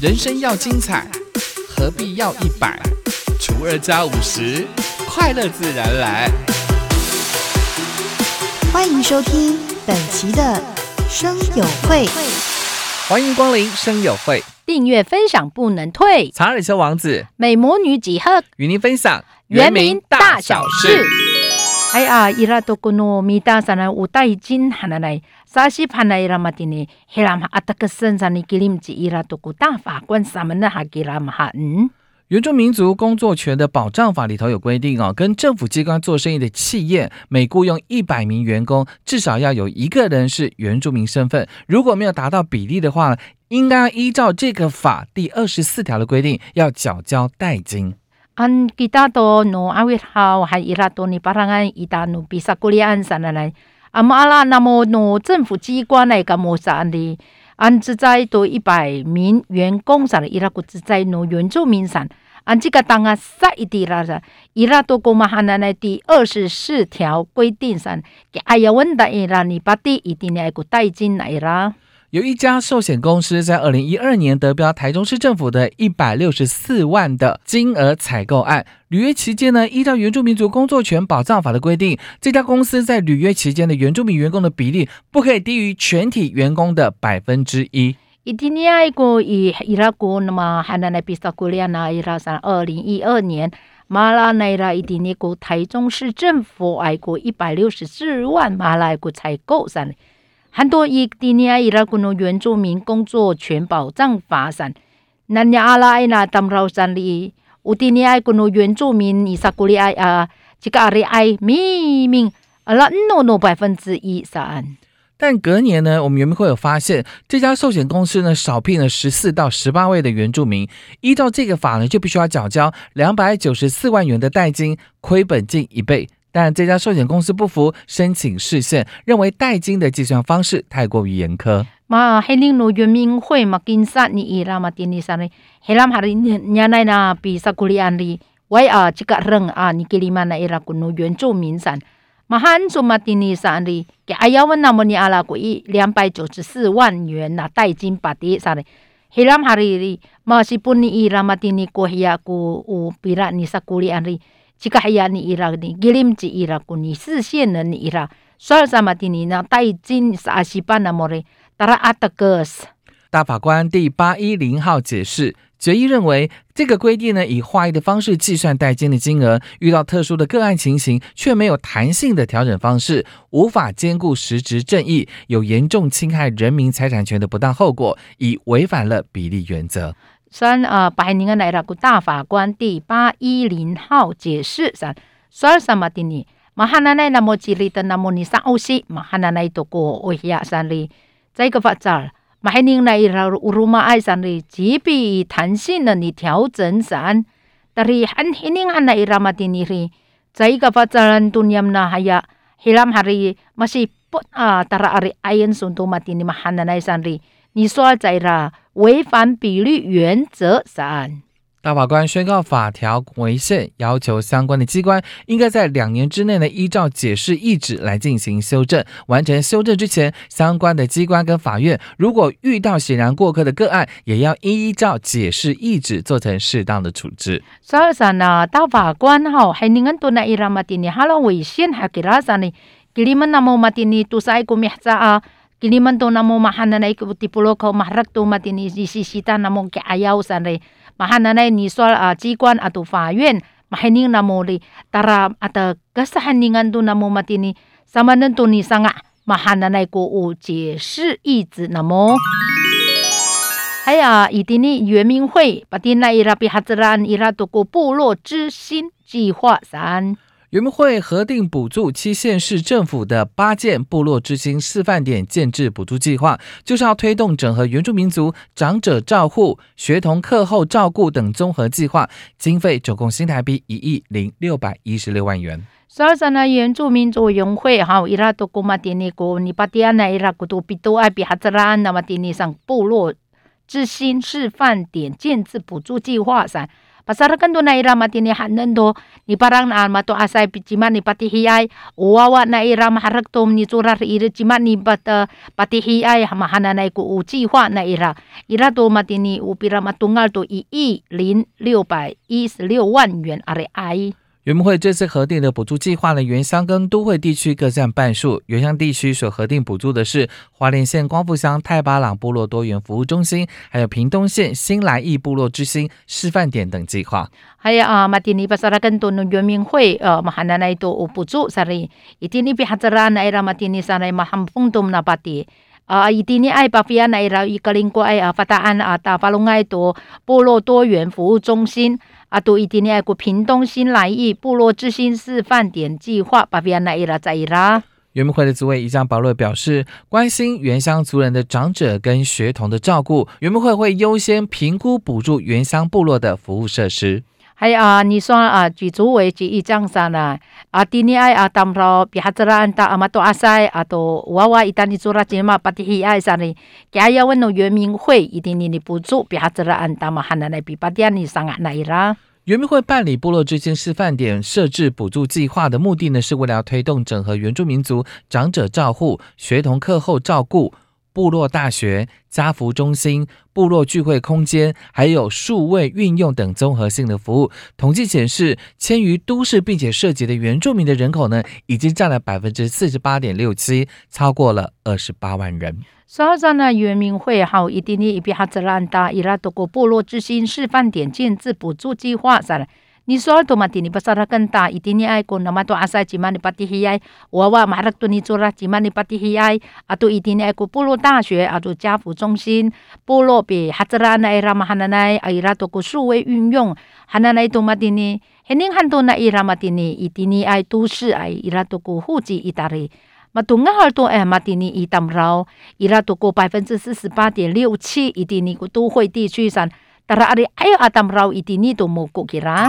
人生要精彩，何必要一百？除二加五十，快乐自然来。欢迎收听本期的生友会，欢迎光临生友会，订阅分享不能退。查尔修王子。美魔女几何？与您分享原名大小事。哎呀，伊拉多古诺米达山来五代金汉来，沙西潘来伊拉马蒂尼，黑拉马阿达克森山尼吉林吉伊拉都古大法官萨门的哈吉拉马哈嗯。原住民族工作权的保障法里头有规定哦，跟政府机关做生意的企业，每雇佣一百名员工，至少要有一个人是原住民身份。如果没有达到比例的话，应该依照这个法第二十四条的规定，要缴交代金。安吉达多诺阿维哈还伊拉多尼巴拉安伊达努比萨古里安山来，阿马拉那么诺政府机关来个莫啥的。安置在多一百名员工上，伊拉古自在诺原住民上，安这个当啊杀一地啦是，伊拉多国嘛哈那那第二十四条规定上，给哎呀问的伊拉你把第一定来个带进来啦。有一家寿险公司在二零一二年得标台中市政府的一百六十四万的金额采购案，履约期间呢，依照原住民族工作权保障法的规定，这家公司在履约期间的原住民员工的比例不可以低于全体员工的百分之一。一定要一个以伊拉国那么还能来比萨古利亚那伊拉上二零一二年马拉内拉一定那个台中市政府爱过一百六十四万马来个采购上。很多伊蒂尼亚伊拉古诺原住民工作权保障法上，南亚阿拉伊那当劳山里，乌蒂尼亚古诺原住民伊萨古里埃啊，这个阿里埃明明阿拉诺诺百分之一三。但隔年呢，我们原民会有发现，这家寿险公司呢少聘了十四到十八位的原住民，依照这个法呢，就必须要缴交两百九十四万元的代金，亏本近一倍。但这家寿险公司不服，申请释宪，认为代金的计算方式太过于严苛。嘛，黑领路原民会嘛，金沙你伊拉嘛，丁尼山哩，黑拉哈哩年年来呢，比萨古里安哩，为啊这个人啊，你给你们那伊拉古路原住民山，嘛汉族嘛丁尼山哩，给哎呀问那么你阿拉古一两百九十四万元呐代金把的啥哩，黑拉哈哩哩，嘛是本你伊拉嘛丁尼过呀古有你萨古里安哩。这个还要你伊拉的，吉林吉伊拉古你视线的你伊拉，所以什么的你那带进啥西班那么的，达拉阿德格斯。大法官第八一零号解释，决议认为这个规定呢，以划一的方式计算代金的金额，遇到特殊的个案情形，却没有弹性的调整方式，无法兼顾实质正义，有严重侵害人民财产权的不当后果，已违反了比例原则。三啊，百年来了个大法官第八一零号解释三，说什么的呢？马哈那奈那么吉利的那么你上欧西，马哈那奈多过维亚山里，这个法则，马哈宁来了乌鲁马爱山里，即比弹性的你调整山，但是很很宁汉来伊拉马的你哩，这个法则杜尼姆那还呀，hilam hari masih put ah tara ari ayen suntu mati ni mahana nai sanri 你说在啦，违反比率原则三。大法官宣告法条违宪，要求相关的机关应该在两年之内呢，依照解释意旨来进行修正。完成修正之前，相关的机关跟法院如果遇到显然过客的个案，也要依照解释意旨做成适当的处置。所以说呢，大法官哈，还你们都那伊拉马蒂尼哈喽违宪，还给拉啥呢，给你们那么马蒂尼都是爱国咩子啊？Kiliman to namo mahananay ko tipulo ko maharak to matini sisita namo ke ayaw san re mahananay ni sol uh, jikwan ato 法院 mahining namo li tara ata kasahaningan to namo matini samanan to ni sanga mahananay ko u 解释意志 namo 还有以丁尼原民会把丁那伊拉比哈兹兰伊拉多过部落之心计划三。原民会核定补助七县市政府的八件部落之星示范点建制补助计划，就是要推动整合原住民族长者照护、学童课后照顾等综合计划，经费总共新台币一亿零六百一十六万元。所以呢，原住民族委员会哈伊拉都古马蒂尼古尼巴蒂安奈伊拉古都比多爱比哈兹拉那么蒂尼上部落之星示范点建制补助计划上。Pasarakan to na ira matini hanan do ni parang na mato asay pichiman ni patihiyay uwawa na ira maharag tom ni surar ira chiman ni pat uh, patihiyay mahana na ku uchi hwa na ira ira to matini upira matungal to i i 零六百一十六万元 RI。原木会这次核定的补助计划呢，原乡跟都会地区各占半数。原乡地区所核定补助的是花莲县光复乡太巴朗部落多元服务中心，还有屏东县新来义部落之星示范点等计划。还有啊，马蒂尼巴萨拉根多的原民会呃，马哈那那都补助，sorry，一定你比哈泽拉那伊拉马蒂尼萨那马 ham 风东那巴蒂。啊，一定你爱巴菲亚那伊拉伊格林国爱啊，发达安啊，大巴隆爱多部落多元服务中心。阿杜伊蒂尼埃古屏东新来意部落之星示范点计划，巴比亚奈伊拉在伊拉。原民会的主委伊江保乐表示，关心原乡族人的长者跟学童的照顾，原民会会优先评估补助原乡部落的服务设施。还有啊，你说啊，举主委及一张上呢，啊，蒂尼埃啊，当罗比哈泽拉安达阿玛多阿塞啊，都娃娃一旦你做了节目，巴蒂希埃上呢，加要问侬原民会一定你的补助比哈泽拉安达嘛，汉那来比巴蒂亚你上啊那伊拉。原民会办理部落之间示范点设置补助计划的目的呢，是为了推动整合原住民族长者照护、学童课后照顾。部落大学、家福中心、部落聚会空间，还有数位运用等综合性的服务。统计显示，迁于都市并且涉及的原住民的人口呢，已经占了百分之四十八点六七，超过了二十八万人。所以呢，原民会好一定的一比哈兹兰达伊拉多国部落之星示范点建制补助计划上。Ni soal to mati ni pasara kanta itini ai ko nama to asa cima ni pati hiai wawa marak to ni cura cima ni pati hiai atau itini ai ko pulo 大学 atau 家福中心部落比哈兹拉那 era mahananai aira to ko 数位运用 hananai to mati ni hening hanto na ira mati ni itini ai 都市 ai ira to ko 户籍 itari matungahal to eh mati ni itam rao ira to ko 百分之四十八点六七 itini ko 都会地区上 tara ari ayo atam raw itini to mo ko kira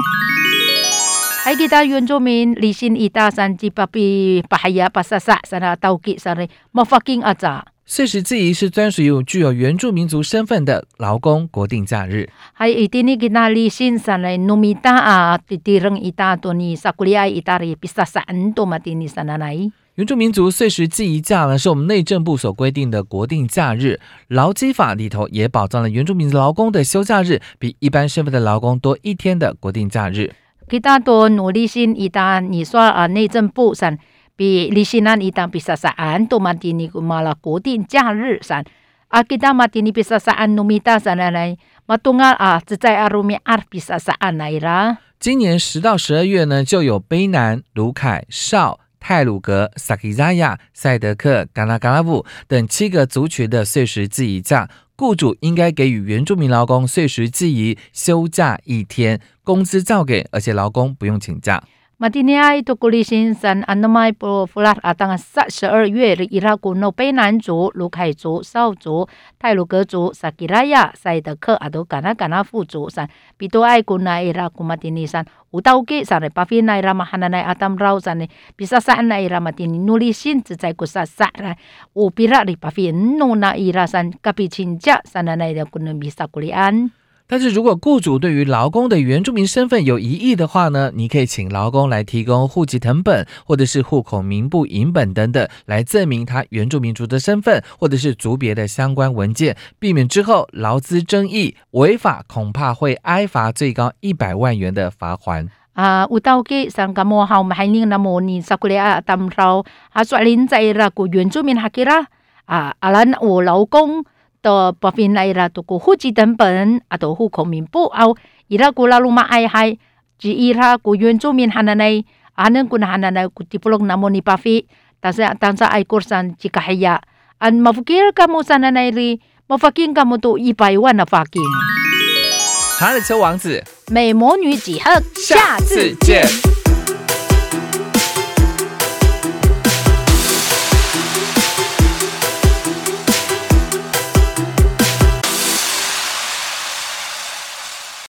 ay kita yun min lisin ita san ti papi pahaya pasasa sana tauki sare mafaking aza 岁时祭仪是专属于具有原住民族身份的劳工国定假日。hay itini kita lisin sana numita a titirang ita to ni sakulia itari pisasaan to matini sana nai 原住民族岁时祭仪假呢，是我们内政部所规定的国定假日。劳基法里头也保障了原住民族劳工的休假日比一般身份的劳工多一天的国定假日。kita to 努力心一旦你说啊内政部上比利息呢一旦比萨萨安多马蒂尼古马拉国定假日上啊 kita mati ni bisa saan numita sana nai matungal ah zai arumi ar bisa saan nai ra 今年十到十二月呢，就有卑南、卢凯、绍。泰鲁格、萨基扎亚、赛德克、嘎拉嘎拉布等七个族群的碎石祭仪假，雇主应该给予原住民劳工碎石祭仪休假一天，工资照给，而且劳工不用请假。马蒂尼埃托古利辛山安诺麦波弗拉阿当萨十二月的伊拉古诺贝南族、卢凯族、少族、泰鲁格族、萨吉拉亚、塞德克阿都嘎纳嘎纳富族山，比多爱古奈伊拉古马蒂尼山，乌道吉山的巴菲奈拉马哈纳奈阿当绕山的，比萨萨安奈伊拉马蒂尼努力心只在古萨萨来，乌比拉的巴菲诺纳伊拉山，隔壁亲家山奈伊拉古诺比萨古里安。但是如果雇主对于劳工的原住民身份有疑义的话呢，你可以请劳工来提供户籍成本或者是户口名簿影本等等，来证明他原住民族的身份或者是族别的相关文件，避免之后劳资争议，违法恐怕会挨罚最高一百万元的罚款。啊，有道给上个莫好买宁那么你萨古里啊，当劳啊，说林在那个原住民哈给啦啊，阿兰我到北边来啦，到古户籍登本，阿到户口明布澳，伊拉古拉鲁玛爱海，只伊拉古原住民汉人内，阿能古那汉人内古提布龙纳摩尼巴菲，但是但是爱古山只海下，阿莫福气啦，莫山汉人里，莫福金啦，莫到一百万阿福金。查理九王子，美魔女几何？下次见。